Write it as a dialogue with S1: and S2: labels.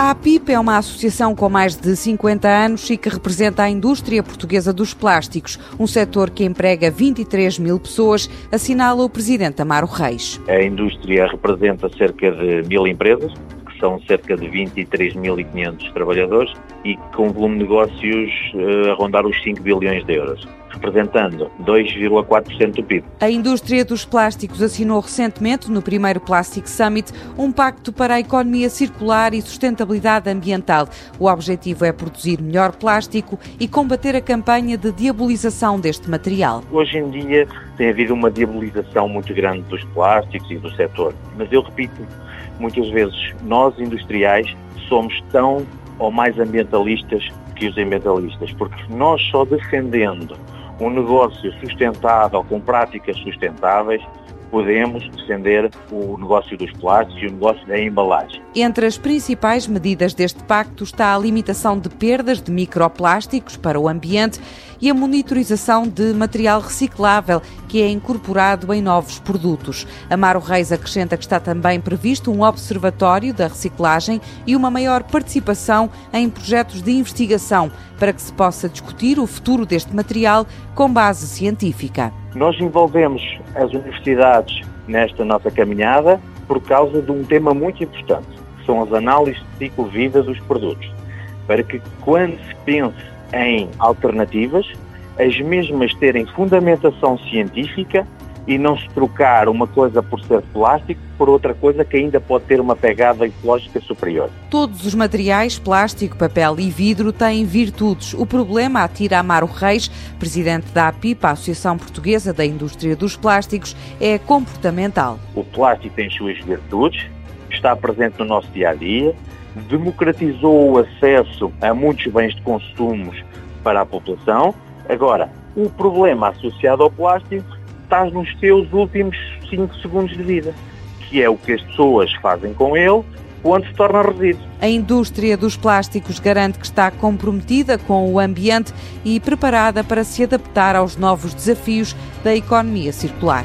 S1: A APIP é uma associação com mais de 50 anos e que representa a indústria portuguesa dos plásticos, um setor que emprega 23 mil pessoas, assinala o presidente Amaro Reis.
S2: A indústria representa cerca de mil empresas, são cerca de 23.500 trabalhadores e com volume de negócios uh, a rondar os 5 bilhões de euros representando 2,4% do PIB.
S1: A indústria dos plásticos assinou recentemente, no primeiro Plastic Summit, um pacto para a economia circular e sustentabilidade ambiental. O objetivo é produzir melhor plástico e combater a campanha de diabolização deste material.
S2: Hoje em dia tem havido uma diabolização muito grande dos plásticos e do setor, mas eu repito, muitas vezes nós industriais somos tão ou mais ambientalistas que os ambientalistas, porque nós só defendendo um negócio sustentável, com práticas sustentáveis, podemos defender o negócio dos plásticos e o negócio da embalagem.
S1: Entre as principais medidas deste pacto está a limitação de perdas de microplásticos para o ambiente e a monitorização de material reciclável que é incorporado em novos produtos. Amaro Reis acrescenta que está também previsto um observatório da reciclagem e uma maior participação em projetos de investigação para que se possa discutir o futuro deste material com base científica.
S2: Nós envolvemos as universidades nesta nossa caminhada por causa de um tema muito importante, que são as análises de ciclo-vida dos produtos, para que quando se pense em alternativas, as mesmas terem fundamentação científica e não se trocar uma coisa por ser plástico por outra coisa que ainda pode ter uma pegada ecológica superior.
S1: Todos os materiais, plástico, papel e vidro, têm virtudes. O problema, atira Amaro Reis, presidente da APIP, a Associação Portuguesa da Indústria dos Plásticos, é comportamental.
S2: O plástico tem suas virtudes, está presente no nosso dia a dia, democratizou o acesso a muitos bens de consumo para a população. Agora, o problema associado ao plástico estás nos teus últimos 5 segundos de vida, que é o que as pessoas fazem com ele quando se torna resíduo.
S1: A indústria dos plásticos garante que está comprometida com o ambiente e preparada para se adaptar aos novos desafios da economia circular.